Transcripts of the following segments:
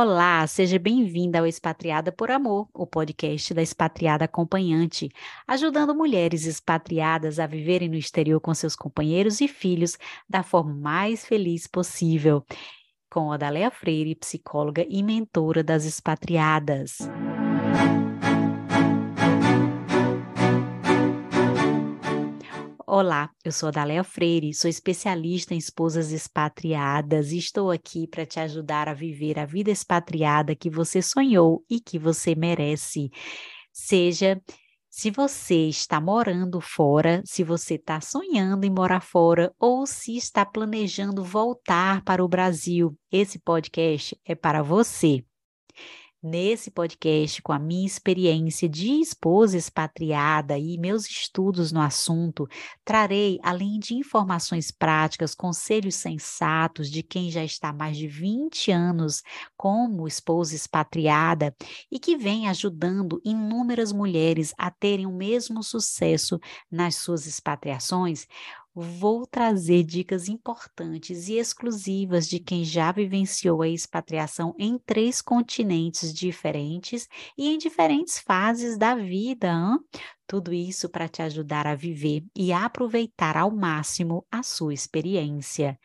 Olá, seja bem-vinda ao Expatriada por Amor, o podcast da expatriada acompanhante, ajudando mulheres expatriadas a viverem no exterior com seus companheiros e filhos da forma mais feliz possível. Com Adaléa Freire, psicóloga e mentora das expatriadas. Olá, eu sou a Daléa Freire, sou especialista em esposas expatriadas e estou aqui para te ajudar a viver a vida expatriada que você sonhou e que você merece. Seja se você está morando fora, se você está sonhando em morar fora ou se está planejando voltar para o Brasil, esse podcast é para você. Nesse podcast, com a minha experiência de esposa expatriada e meus estudos no assunto, trarei, além de informações práticas, conselhos sensatos de quem já está há mais de 20 anos como esposa expatriada e que vem ajudando inúmeras mulheres a terem o mesmo sucesso nas suas expatriações vou trazer dicas importantes e exclusivas de quem já vivenciou a expatriação em três continentes diferentes e em diferentes fases da vida. Hein? Tudo isso para te ajudar a viver e aproveitar ao máximo a sua experiência.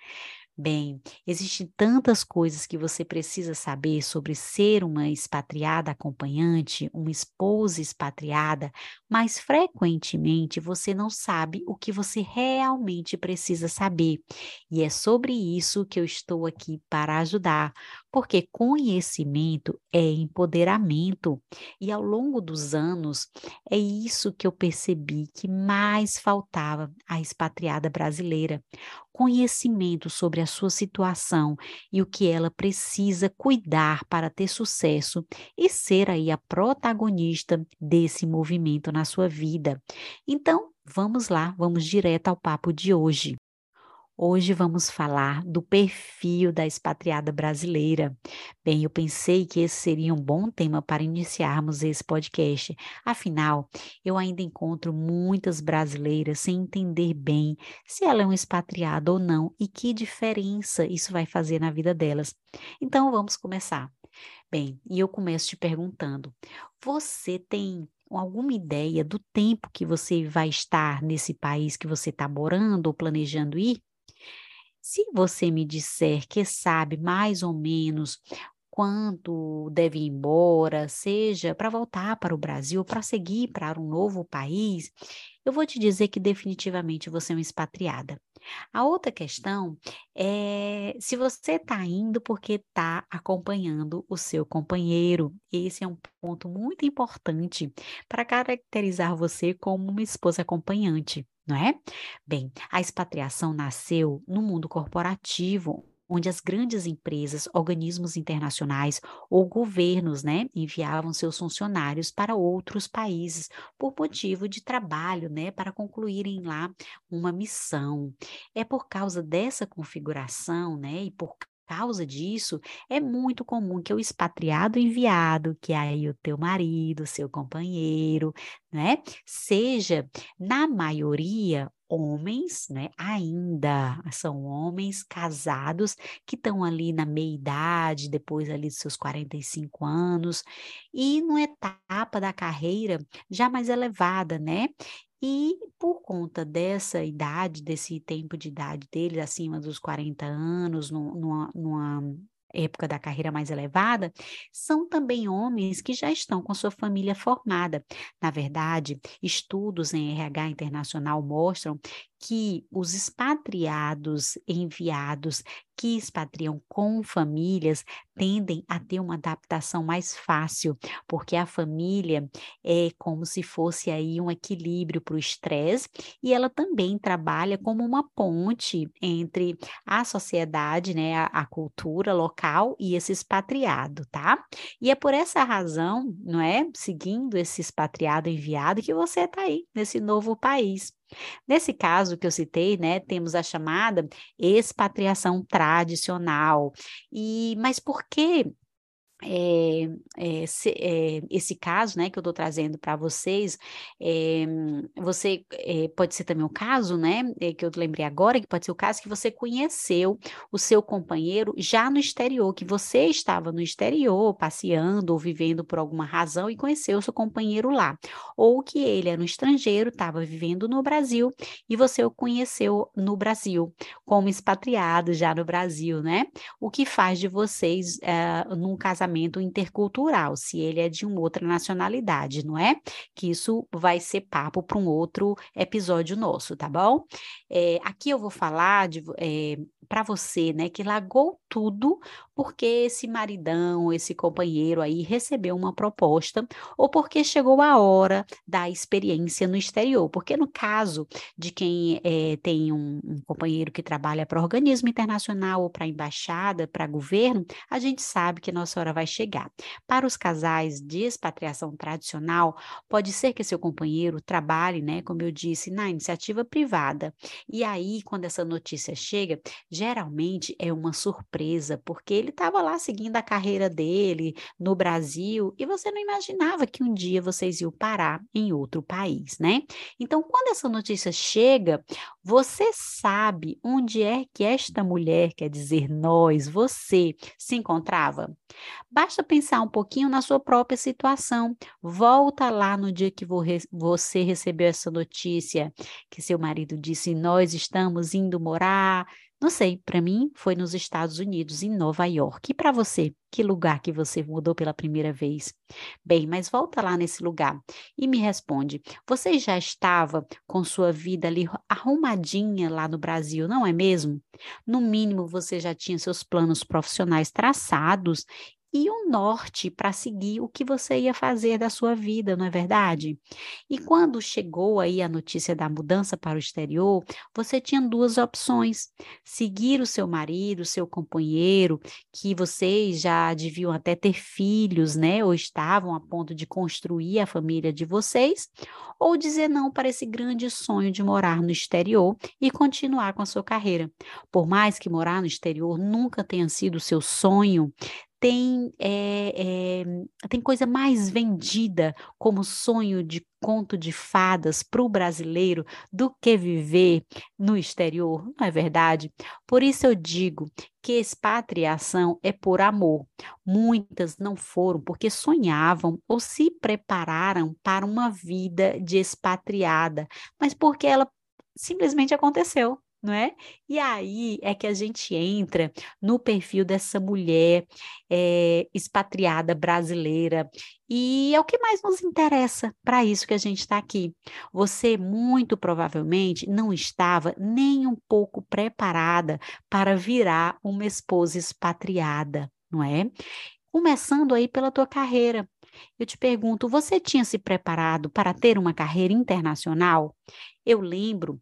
Bem, existem tantas coisas que você precisa saber sobre ser uma expatriada acompanhante, uma esposa expatriada, mas frequentemente você não sabe o que você realmente precisa saber. E é sobre isso que eu estou aqui para ajudar, porque conhecimento é empoderamento. E ao longo dos anos, é isso que eu percebi que mais faltava à expatriada brasileira conhecimento sobre a sua situação e o que ela precisa cuidar para ter sucesso e ser aí a protagonista desse movimento na sua vida. Então, vamos lá, vamos direto ao papo de hoje. Hoje vamos falar do perfil da expatriada brasileira. Bem, eu pensei que esse seria um bom tema para iniciarmos esse podcast. Afinal, eu ainda encontro muitas brasileiras sem entender bem se ela é uma expatriada ou não e que diferença isso vai fazer na vida delas. Então, vamos começar. Bem, e eu começo te perguntando: você tem alguma ideia do tempo que você vai estar nesse país que você está morando ou planejando ir? Se você me disser que sabe mais ou menos quanto deve ir embora, seja para voltar para o Brasil, para seguir para um novo país, eu vou te dizer que definitivamente você é uma expatriada. A outra questão é se você está indo porque está acompanhando o seu companheiro. Esse é um ponto muito importante para caracterizar você como uma esposa acompanhante não é? Bem, a expatriação nasceu no mundo corporativo, onde as grandes empresas, organismos internacionais ou governos, né, enviavam seus funcionários para outros países por motivo de trabalho, né, para concluírem lá uma missão. É por causa dessa configuração, né, e por causa disso, é muito comum que o expatriado enviado, que é aí o teu marido, seu companheiro, né, seja, na maioria, homens, né, ainda são homens casados que estão ali na meia idade, depois ali dos seus 45 anos, e numa etapa da carreira já mais elevada, né? E por conta dessa idade, desse tempo de idade deles, acima dos 40 anos, numa, numa época da carreira mais elevada, são também homens que já estão com sua família formada. Na verdade, estudos em RH internacional mostram que os expatriados enviados que expatriam com famílias tendem a ter uma adaptação mais fácil, porque a família é como se fosse aí um equilíbrio para o estresse e ela também trabalha como uma ponte entre a sociedade, né, a, a cultura local e esse expatriado, tá? E é por essa razão, não é, seguindo esse expatriado enviado que você está aí nesse novo país. Nesse caso que eu citei, né, temos a chamada expatriação tradicional. E mas por que é, é, se, é, esse caso, né, que eu estou trazendo para vocês, você pode ser também o caso, né, que eu lembrei agora, que pode ser o caso que você conheceu o seu companheiro já no exterior, que você estava no exterior, passeando ou vivendo por alguma razão e conheceu o seu companheiro lá, ou que ele era um estrangeiro, estava vivendo no Brasil e você o conheceu no Brasil, como expatriado já no Brasil, né? O que faz de vocês uh, num casamento intercultural, se ele é de uma outra nacionalidade, não é? Que isso vai ser papo para um outro episódio nosso, tá bom? É, aqui eu vou falar de, é, para você, né, que largou tudo porque esse maridão, esse companheiro aí recebeu uma proposta ou porque chegou a hora da experiência no exterior. Porque no caso de quem é, tem um, um companheiro que trabalha para organismo internacional ou para embaixada, para governo, a gente sabe que nossa hora vai chegar. Para os casais de expatriação tradicional, pode ser que seu companheiro trabalhe, né, como eu disse, na iniciativa privada. E aí, quando essa notícia chega, geralmente é uma surpresa, porque ele estava lá seguindo a carreira dele no Brasil e você não imaginava que um dia vocês iam parar em outro país, né? Então, quando essa notícia chega, você sabe onde é que esta mulher, quer dizer, nós, você, se encontrava? Basta pensar um pouquinho na sua própria situação. Volta lá no dia que você recebeu essa notícia, que seu marido disse: Nós estamos indo morar não sei, para mim foi nos Estados Unidos, em Nova York. E para você, que lugar que você mudou pela primeira vez? Bem, mas volta lá nesse lugar e me responde: você já estava com sua vida ali arrumadinha lá no Brasil, não é mesmo? No mínimo, você já tinha seus planos profissionais traçados e um norte para seguir o que você ia fazer da sua vida, não é verdade? E quando chegou aí a notícia da mudança para o exterior, você tinha duas opções: seguir o seu marido, seu companheiro, que vocês já deviam até ter filhos, né? Ou estavam a ponto de construir a família de vocês, ou dizer não para esse grande sonho de morar no exterior e continuar com a sua carreira. Por mais que morar no exterior nunca tenha sido o seu sonho, tem, é, é, tem coisa mais vendida como sonho de conto de fadas para o brasileiro do que viver no exterior, não é verdade? Por isso eu digo que expatriação é por amor. Muitas não foram porque sonhavam ou se prepararam para uma vida de expatriada, mas porque ela simplesmente aconteceu não é? E aí é que a gente entra no perfil dessa mulher é, expatriada brasileira, e é o que mais nos interessa para isso que a gente está aqui. Você muito provavelmente não estava nem um pouco preparada para virar uma esposa expatriada, não é? Começando aí pela tua carreira. Eu te pergunto, você tinha se preparado para ter uma carreira internacional? Eu lembro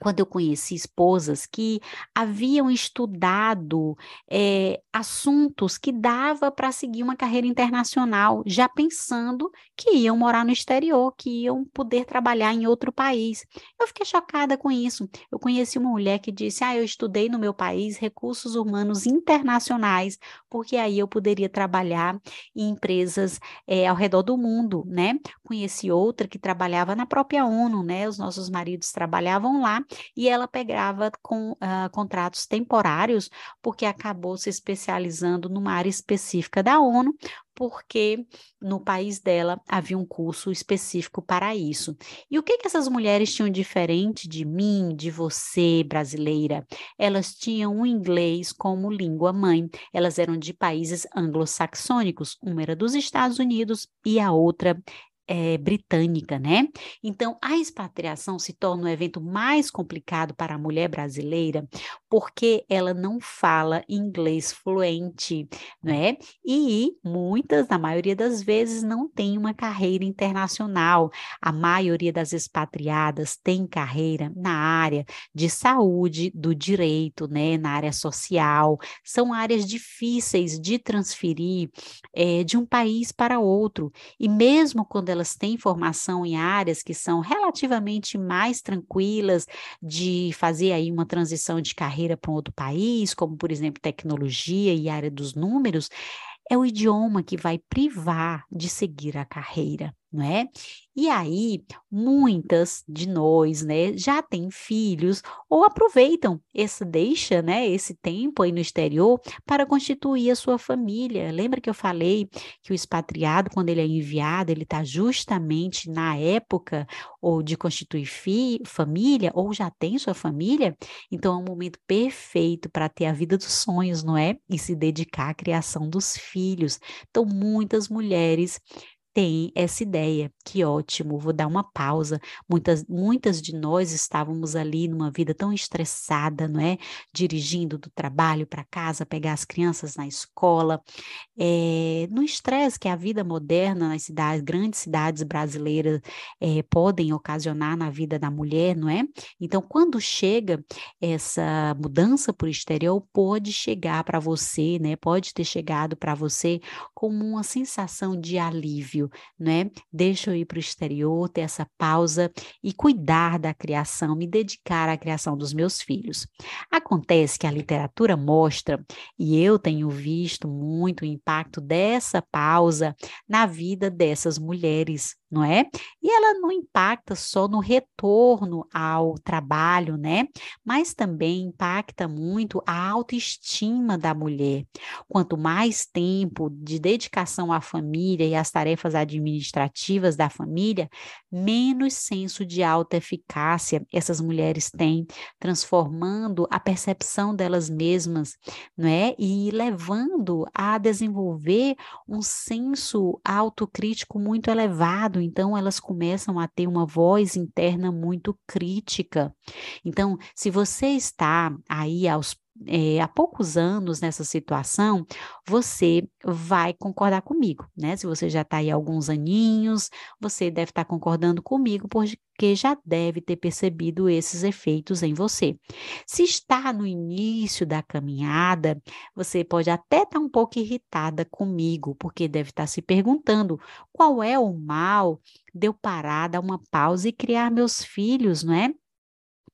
quando eu conheci esposas que haviam estudado é, assuntos que dava para seguir uma carreira internacional, já pensando que iam morar no exterior, que iam poder trabalhar em outro país. Eu fiquei chocada com isso. Eu conheci uma mulher que disse: Ah, eu estudei no meu país recursos humanos internacionais, porque aí eu poderia trabalhar em empresas é, ao redor do mundo, né? Conheci outra que trabalhava na própria ONU, né? Os nossos maridos trabalhavam lá e ela pegava com uh, contratos temporários, porque acabou se especializando numa área específica da ONU, porque no país dela havia um curso específico para isso. E o que, que essas mulheres tinham diferente de mim, de você, brasileira? Elas tinham o inglês como língua mãe. Elas eram de países anglo-saxônicos. Uma era dos Estados Unidos e a outra é, britânica, né? Então, a expatriação se torna um evento mais complicado para a mulher brasileira porque ela não fala inglês fluente, né? E muitas, na maioria das vezes, não tem uma carreira internacional. A maioria das expatriadas tem carreira na área de saúde, do direito, né? Na área social. São áreas difíceis de transferir é, de um país para outro. E mesmo quando elas têm formação em áreas que são relativamente mais tranquilas de fazer aí uma transição de carreira para um outro país, como por exemplo tecnologia e área dos números, é o idioma que vai privar de seguir a carreira não é? E aí, muitas de nós, né, já têm filhos ou aproveitam esse deixa, né, esse tempo aí no exterior para constituir a sua família. Lembra que eu falei que o expatriado, quando ele é enviado, ele está justamente na época ou de constituir fi, família ou já tem sua família? Então é um momento perfeito para ter a vida dos sonhos, não é? E se dedicar à criação dos filhos. Então muitas mulheres tem essa ideia. Que ótimo, vou dar uma pausa. Muitas, muitas de nós estávamos ali numa vida tão estressada, não é? Dirigindo do trabalho para casa, pegar as crianças na escola, é, no estresse que a vida moderna nas cidades, grandes cidades brasileiras é, podem ocasionar na vida da mulher, não é? Então, quando chega essa mudança para o exterior, pode chegar para você, né? Pode ter chegado para você como uma sensação de alívio né? Deixa eu ir para o exterior, ter essa pausa e cuidar da criação, me dedicar à criação dos meus filhos. Acontece que a literatura mostra, e eu tenho visto muito o impacto dessa pausa na vida dessas mulheres, não é? E ela não impacta só no retorno ao trabalho, né? Mas também impacta muito a autoestima da mulher. Quanto mais tempo de dedicação à família e às tarefas administrativas da família, menos senso de autoeficácia essas mulheres têm, transformando a percepção delas mesmas, não é? E levando a desenvolver um senso autocrítico muito elevado então elas começam a ter uma voz interna muito crítica. Então, se você está aí aos é, há poucos anos nessa situação, você vai concordar comigo, né? Se você já está aí há alguns aninhos, você deve estar tá concordando comigo, porque já deve ter percebido esses efeitos em você. Se está no início da caminhada, você pode até estar tá um pouco irritada comigo, porque deve estar tá se perguntando qual é o mal de eu parar, dar uma pausa e criar meus filhos, não é?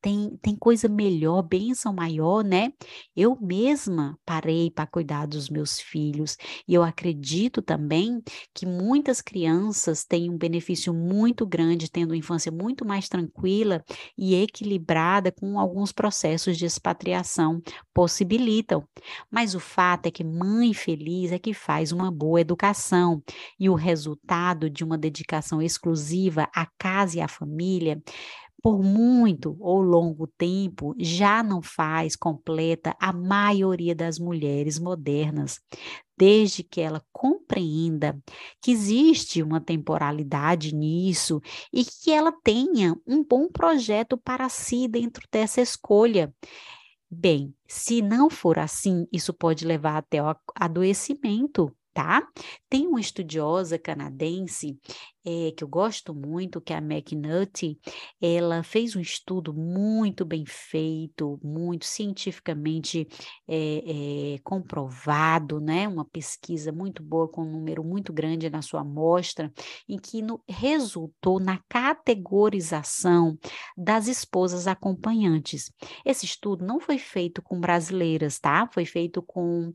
Tem, tem coisa melhor, bênção maior, né? Eu mesma parei para cuidar dos meus filhos e eu acredito também que muitas crianças têm um benefício muito grande tendo uma infância muito mais tranquila e equilibrada com alguns processos de expatriação possibilitam. Mas o fato é que mãe feliz é que faz uma boa educação e o resultado de uma dedicação exclusiva à casa e à família por muito ou longo tempo, já não faz completa a maioria das mulheres modernas, desde que ela compreenda que existe uma temporalidade nisso e que ela tenha um bom projeto para si dentro dessa escolha. Bem, se não for assim, isso pode levar até o adoecimento tá? Tem uma estudiosa canadense é, que eu gosto muito, que é a McNulty, ela fez um estudo muito bem feito, muito cientificamente é, é, comprovado, né? Uma pesquisa muito boa, com um número muito grande na sua amostra, em que no, resultou na categorização das esposas acompanhantes. Esse estudo não foi feito com brasileiras, tá? Foi feito com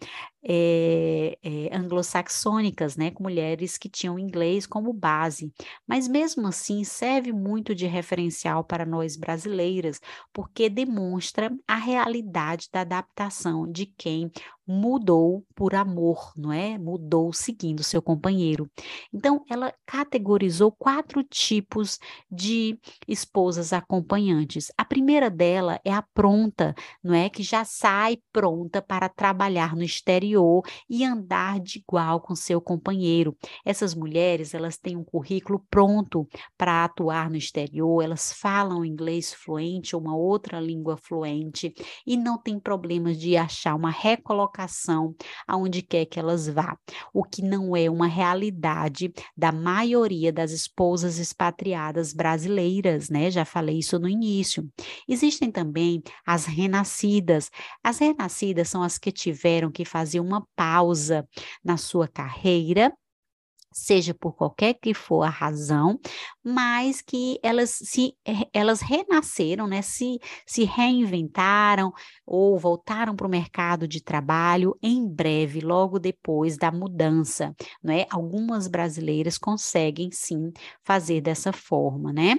anglo-saxônicas, né, com mulheres que tinham inglês como base, mas mesmo assim serve muito de referencial para nós brasileiras, porque demonstra a realidade da adaptação de quem mudou por amor, não é? Mudou seguindo seu companheiro. Então, ela categorizou quatro tipos de esposas acompanhantes. A primeira dela é a pronta, não é? Que já sai pronta para trabalhar no exterior e andar de igual com seu companheiro. Essas mulheres, elas têm um currículo pronto para atuar no exterior, elas falam inglês fluente ou uma outra língua fluente e não tem problemas de achar uma recolocação aonde quer que elas vá, o que não é uma realidade da maioria das esposas expatriadas brasileiras, né? Já falei isso no início. Existem também as renascidas. As renascidas são as que tiveram que fazer uma pausa na sua carreira seja por qualquer que for a razão, mas que elas se eh, elas renasceram, né, se, se reinventaram ou voltaram para o mercado de trabalho em breve, logo depois da mudança, né? Algumas brasileiras conseguem sim fazer dessa forma, né?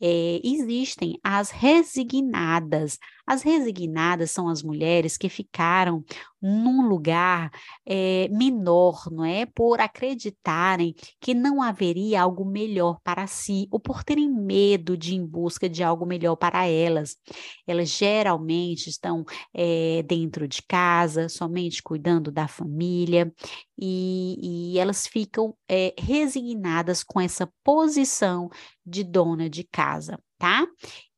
É, existem as resignadas. As resignadas são as mulheres que ficaram num lugar é, menor, não é? Por acreditarem que não haveria algo melhor para si, ou por terem medo de ir em busca de algo melhor para elas. Elas geralmente estão é, dentro de casa, somente cuidando da família, e, e elas ficam é, resignadas com essa posição de dona de casa, tá?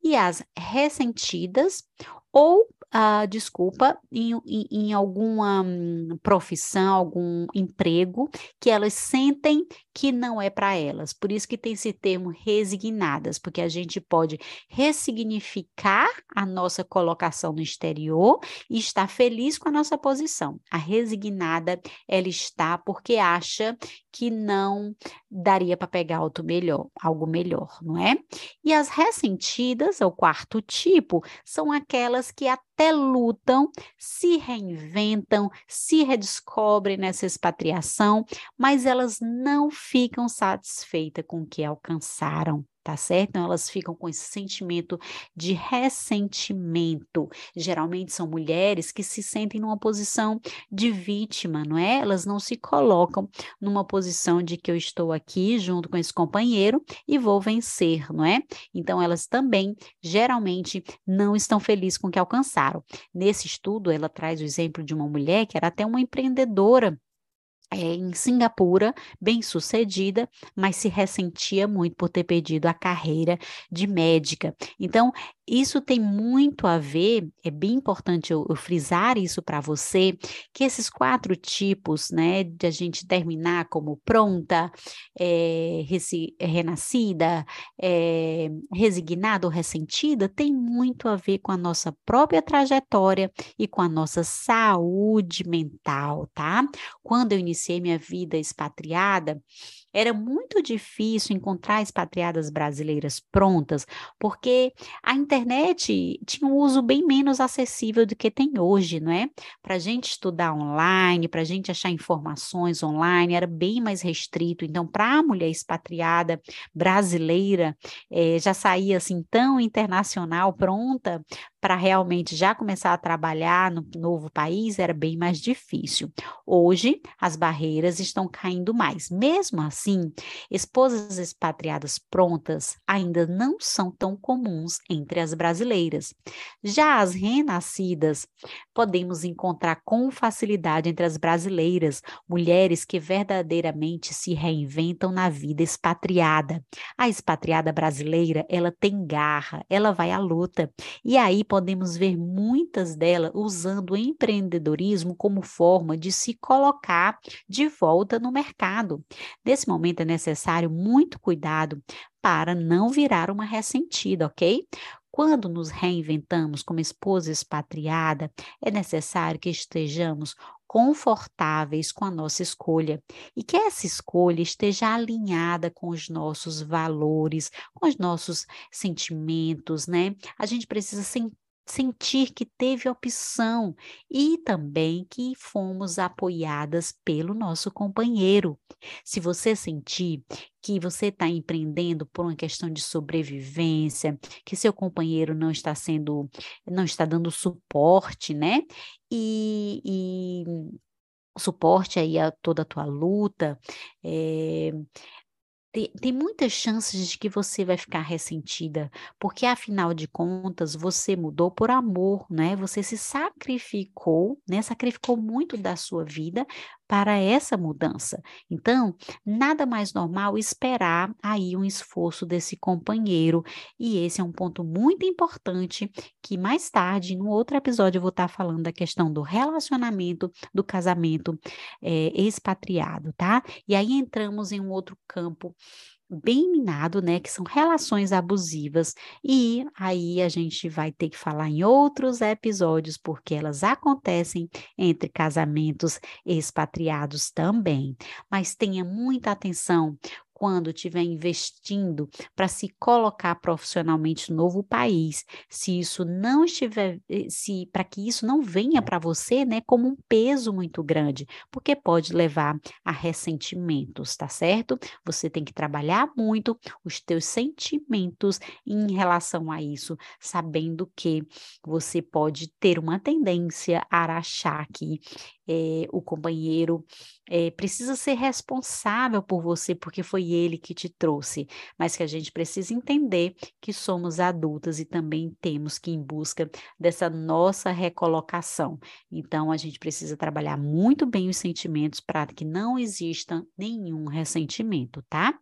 E as ressentidas ou uh, desculpa, em, em, em alguma hum, profissão, algum emprego que elas sentem que não é para elas. Por isso que tem esse termo resignadas, porque a gente pode ressignificar a nossa colocação no exterior e estar feliz com a nossa posição. A resignada, ela está porque acha que não daria para pegar algo melhor, algo melhor, não é? E as ressentidas, o quarto tipo, são aquelas que até lutam, se reinventam, se redescobrem nessa expatriação, mas elas não ficam satisfeitas com o que alcançaram tá certo? Então, elas ficam com esse sentimento de ressentimento. Geralmente são mulheres que se sentem numa posição de vítima, não é? Elas não se colocam numa posição de que eu estou aqui junto com esse companheiro e vou vencer, não é? Então, elas também, geralmente, não estão felizes com o que alcançaram. Nesse estudo, ela traz o exemplo de uma mulher que era até uma empreendedora é, em Singapura, bem sucedida, mas se ressentia muito por ter perdido a carreira de médica. Então, isso tem muito a ver, é bem importante eu, eu frisar isso para você, que esses quatro tipos, né, de a gente terminar como pronta, é, renascida, é, resignada ou ressentida, tem muito a ver com a nossa própria trajetória e com a nossa saúde mental, tá? Quando eu iniciei minha vida expatriada, era muito difícil encontrar expatriadas brasileiras prontas, porque a internet tinha um uso bem menos acessível do que tem hoje, não é? Para a gente estudar online, para a gente achar informações online, era bem mais restrito. Então, para a mulher expatriada brasileira, eh, já saía assim tão internacional, pronta para realmente já começar a trabalhar no novo país era bem mais difícil. Hoje, as barreiras estão caindo mais. Mesmo assim, esposas expatriadas prontas ainda não são tão comuns entre as brasileiras. Já as renascidas, podemos encontrar com facilidade entre as brasileiras, mulheres que verdadeiramente se reinventam na vida expatriada. A expatriada brasileira, ela tem garra, ela vai à luta. E aí podemos ver muitas delas usando o empreendedorismo como forma de se colocar de volta no mercado. Nesse momento é necessário muito cuidado para não virar uma ressentida, ok? Quando nos reinventamos como esposa expatriada, é necessário que estejamos confortáveis com a nossa escolha e que essa escolha esteja alinhada com os nossos valores, com os nossos sentimentos, né? A gente precisa sentir que teve opção e também que fomos apoiadas pelo nosso companheiro. Se você sentir que você está empreendendo por uma questão de sobrevivência, que seu companheiro não está sendo, não está dando suporte, né? E, e suporte aí a toda a tua luta, é, tem, tem muitas chances de que você vai ficar ressentida, porque afinal de contas você mudou por amor, né? Você se sacrificou, né? Sacrificou muito da sua vida para essa mudança. Então, nada mais normal esperar aí um esforço desse companheiro, e esse é um ponto muito importante que mais tarde, no outro episódio, eu vou estar falando da questão do relacionamento, do casamento é, expatriado, tá? E aí entramos em um outro campo bem minado, né, que são relações abusivas, e aí a gente vai ter que falar em outros episódios, porque elas acontecem entre casamentos expatriados também. Mas tenha muita atenção quando estiver investindo para se colocar profissionalmente no novo país, se isso não estiver, eh, se para que isso não venha para você, né, como um peso muito grande, porque pode levar a ressentimentos, tá certo? Você tem que trabalhar muito os teus sentimentos em relação a isso, sabendo que você pode ter uma tendência a achar que é, o companheiro é, precisa ser responsável por você, porque foi ele que te trouxe, mas que a gente precisa entender que somos adultas e também temos que ir em busca dessa nossa recolocação. Então, a gente precisa trabalhar muito bem os sentimentos para que não exista nenhum ressentimento, tá?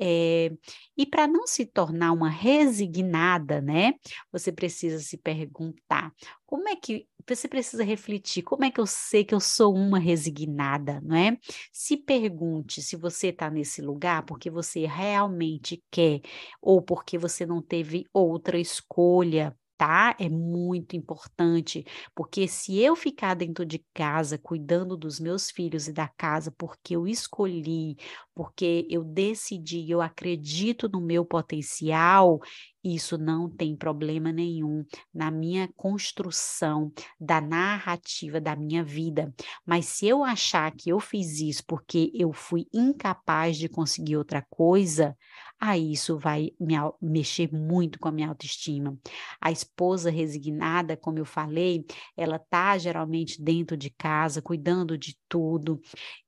É, e para não se tornar uma resignada, né? Você precisa se perguntar como é que você precisa refletir como é que eu sei que eu sou uma resignada, não é? Se pergunte se você está nesse lugar porque você realmente quer ou porque você não teve outra escolha tá? É muito importante, porque se eu ficar dentro de casa cuidando dos meus filhos e da casa porque eu escolhi, porque eu decidi, eu acredito no meu potencial, isso não tem problema nenhum na minha construção da narrativa da minha vida. Mas se eu achar que eu fiz isso porque eu fui incapaz de conseguir outra coisa, aí isso vai me, mexer muito com a minha autoestima. A esposa resignada, como eu falei, ela tá geralmente dentro de casa, cuidando de tudo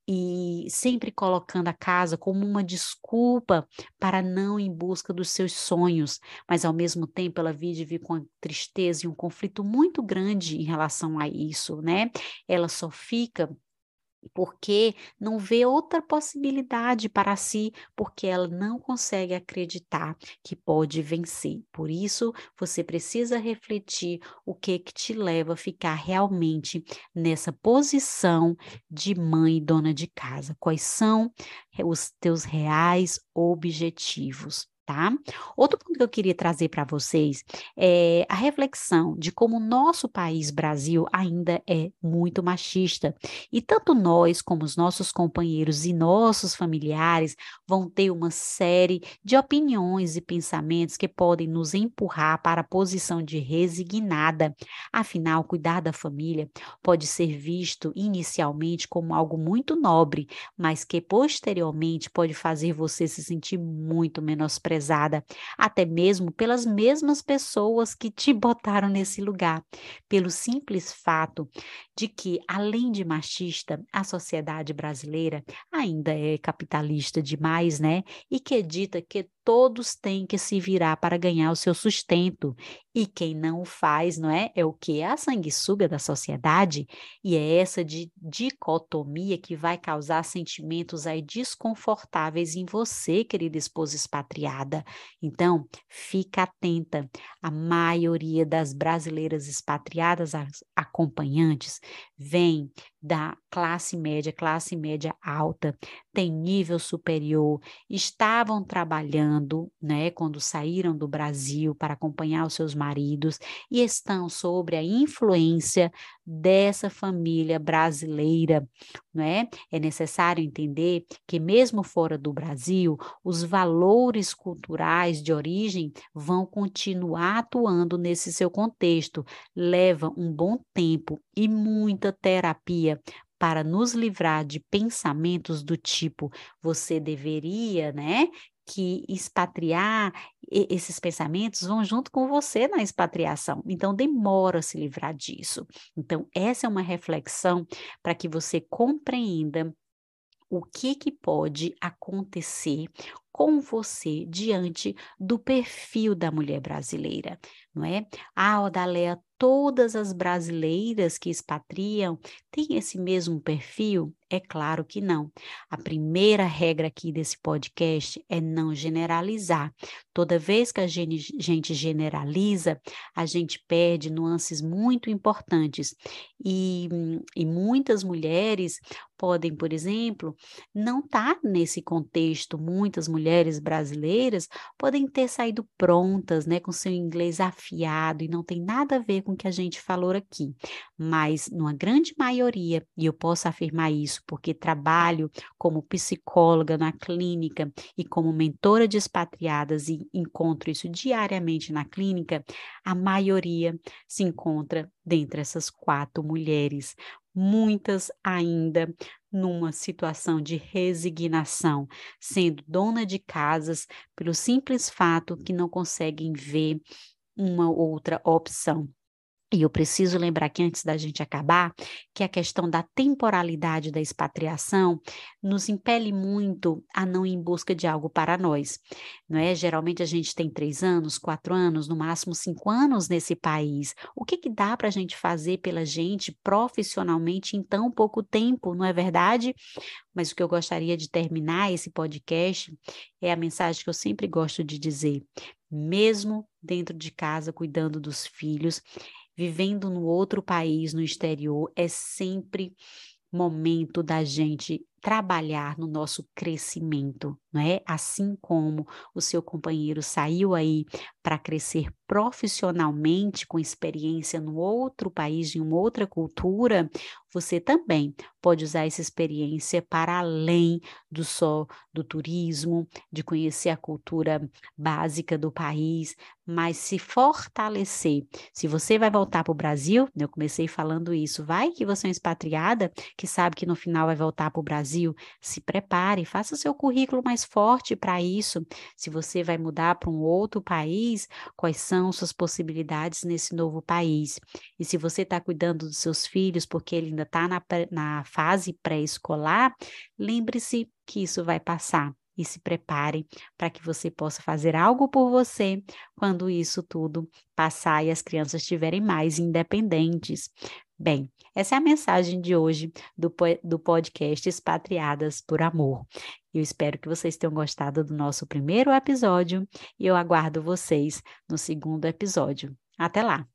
e sempre colocando a casa como uma desculpa para não ir em busca dos seus sonhos, mas ao mesmo tempo ela vive com tristeza e um conflito muito grande em relação a isso, né? Ela só fica porque não vê outra possibilidade para si, porque ela não consegue acreditar que pode vencer. Por isso, você precisa refletir o que que te leva a ficar realmente nessa posição de mãe e dona de casa. Quais são os teus reais objetivos? Tá? Outro ponto que eu queria trazer para vocês é a reflexão de como o nosso país, Brasil, ainda é muito machista. E tanto nós, como os nossos companheiros e nossos familiares, vão ter uma série de opiniões e pensamentos que podem nos empurrar para a posição de resignada. Afinal, cuidar da família pode ser visto inicialmente como algo muito nobre, mas que posteriormente pode fazer você se sentir muito menosprezado desprezada, até mesmo pelas mesmas pessoas que te botaram nesse lugar, pelo simples fato de que, além de machista, a sociedade brasileira ainda é capitalista demais, né? E que dita que todos têm que se virar para ganhar o seu sustento. E quem não o faz, não é? É o que? É a sanguessuga da sociedade. E é essa de dicotomia que vai causar sentimentos aí desconfortáveis em você, querida esposa Então, fica atenta. A maioria das brasileiras expatriadas acompanhantes vem da classe média, classe média alta, tem nível superior, estavam trabalhando, né, quando saíram do Brasil para acompanhar os seus maridos e estão sobre a influência dessa família brasileira, não é? É necessário entender que mesmo fora do Brasil, os valores culturais de origem vão continuar atuando nesse seu contexto. Leva um bom tempo e muita terapia para nos livrar de pensamentos do tipo você deveria, né, que expatriar, esses pensamentos vão junto com você na expatriação. Então, demora a se livrar disso. Então, essa é uma reflexão para que você compreenda o que, que pode acontecer com você diante do perfil da mulher brasileira, não é? Ah, Odaléa, todas as brasileiras que expatriam têm esse mesmo perfil? É claro que não. A primeira regra aqui desse podcast é não generalizar. Toda vez que a gente generaliza, a gente perde nuances muito importantes. E, e muitas mulheres podem, por exemplo, não estar tá nesse contexto. Muitas mulheres brasileiras podem ter saído prontas, né, com seu inglês afiado e não tem nada a ver com o que a gente falou aqui. Mas, numa grande maioria, e eu posso afirmar isso porque trabalho como psicóloga na clínica e como mentora de expatriadas e encontro isso diariamente na clínica, a maioria se encontra dentre essas quatro mulheres muitas ainda numa situação de resignação, sendo dona de casas pelo simples fato que não conseguem ver uma outra opção. E eu preciso lembrar que antes da gente acabar, que a questão da temporalidade da expatriação nos impele muito a não ir em busca de algo para nós, não é? Geralmente a gente tem três anos, quatro anos, no máximo cinco anos nesse país. O que que dá para a gente fazer pela gente profissionalmente em tão pouco tempo, não é verdade? Mas o que eu gostaria de terminar esse podcast é a mensagem que eu sempre gosto de dizer. Mesmo dentro de casa, cuidando dos filhos, vivendo no outro país, no exterior, é sempre momento da gente trabalhar no nosso crescimento, não é? Assim como o seu companheiro saiu aí para crescer profissionalmente com experiência no outro país, em uma outra cultura, você também pode usar essa experiência para além do só do turismo, de conhecer a cultura básica do país, mas se fortalecer. Se você vai voltar para o Brasil, eu comecei falando isso, vai que você é uma expatriada que sabe que no final vai voltar para o Brasil, se prepare, faça seu currículo mais forte para isso. Se você vai mudar para um outro país, quais são suas possibilidades nesse novo país? E se você está cuidando dos seus filhos porque ele ainda está na, na fase pré-escolar, lembre-se que isso vai passar e se prepare para que você possa fazer algo por você quando isso tudo passar e as crianças estiverem mais independentes. Bem, essa é a mensagem de hoje do, do podcast Expatriadas por Amor. Eu espero que vocês tenham gostado do nosso primeiro episódio e eu aguardo vocês no segundo episódio. Até lá!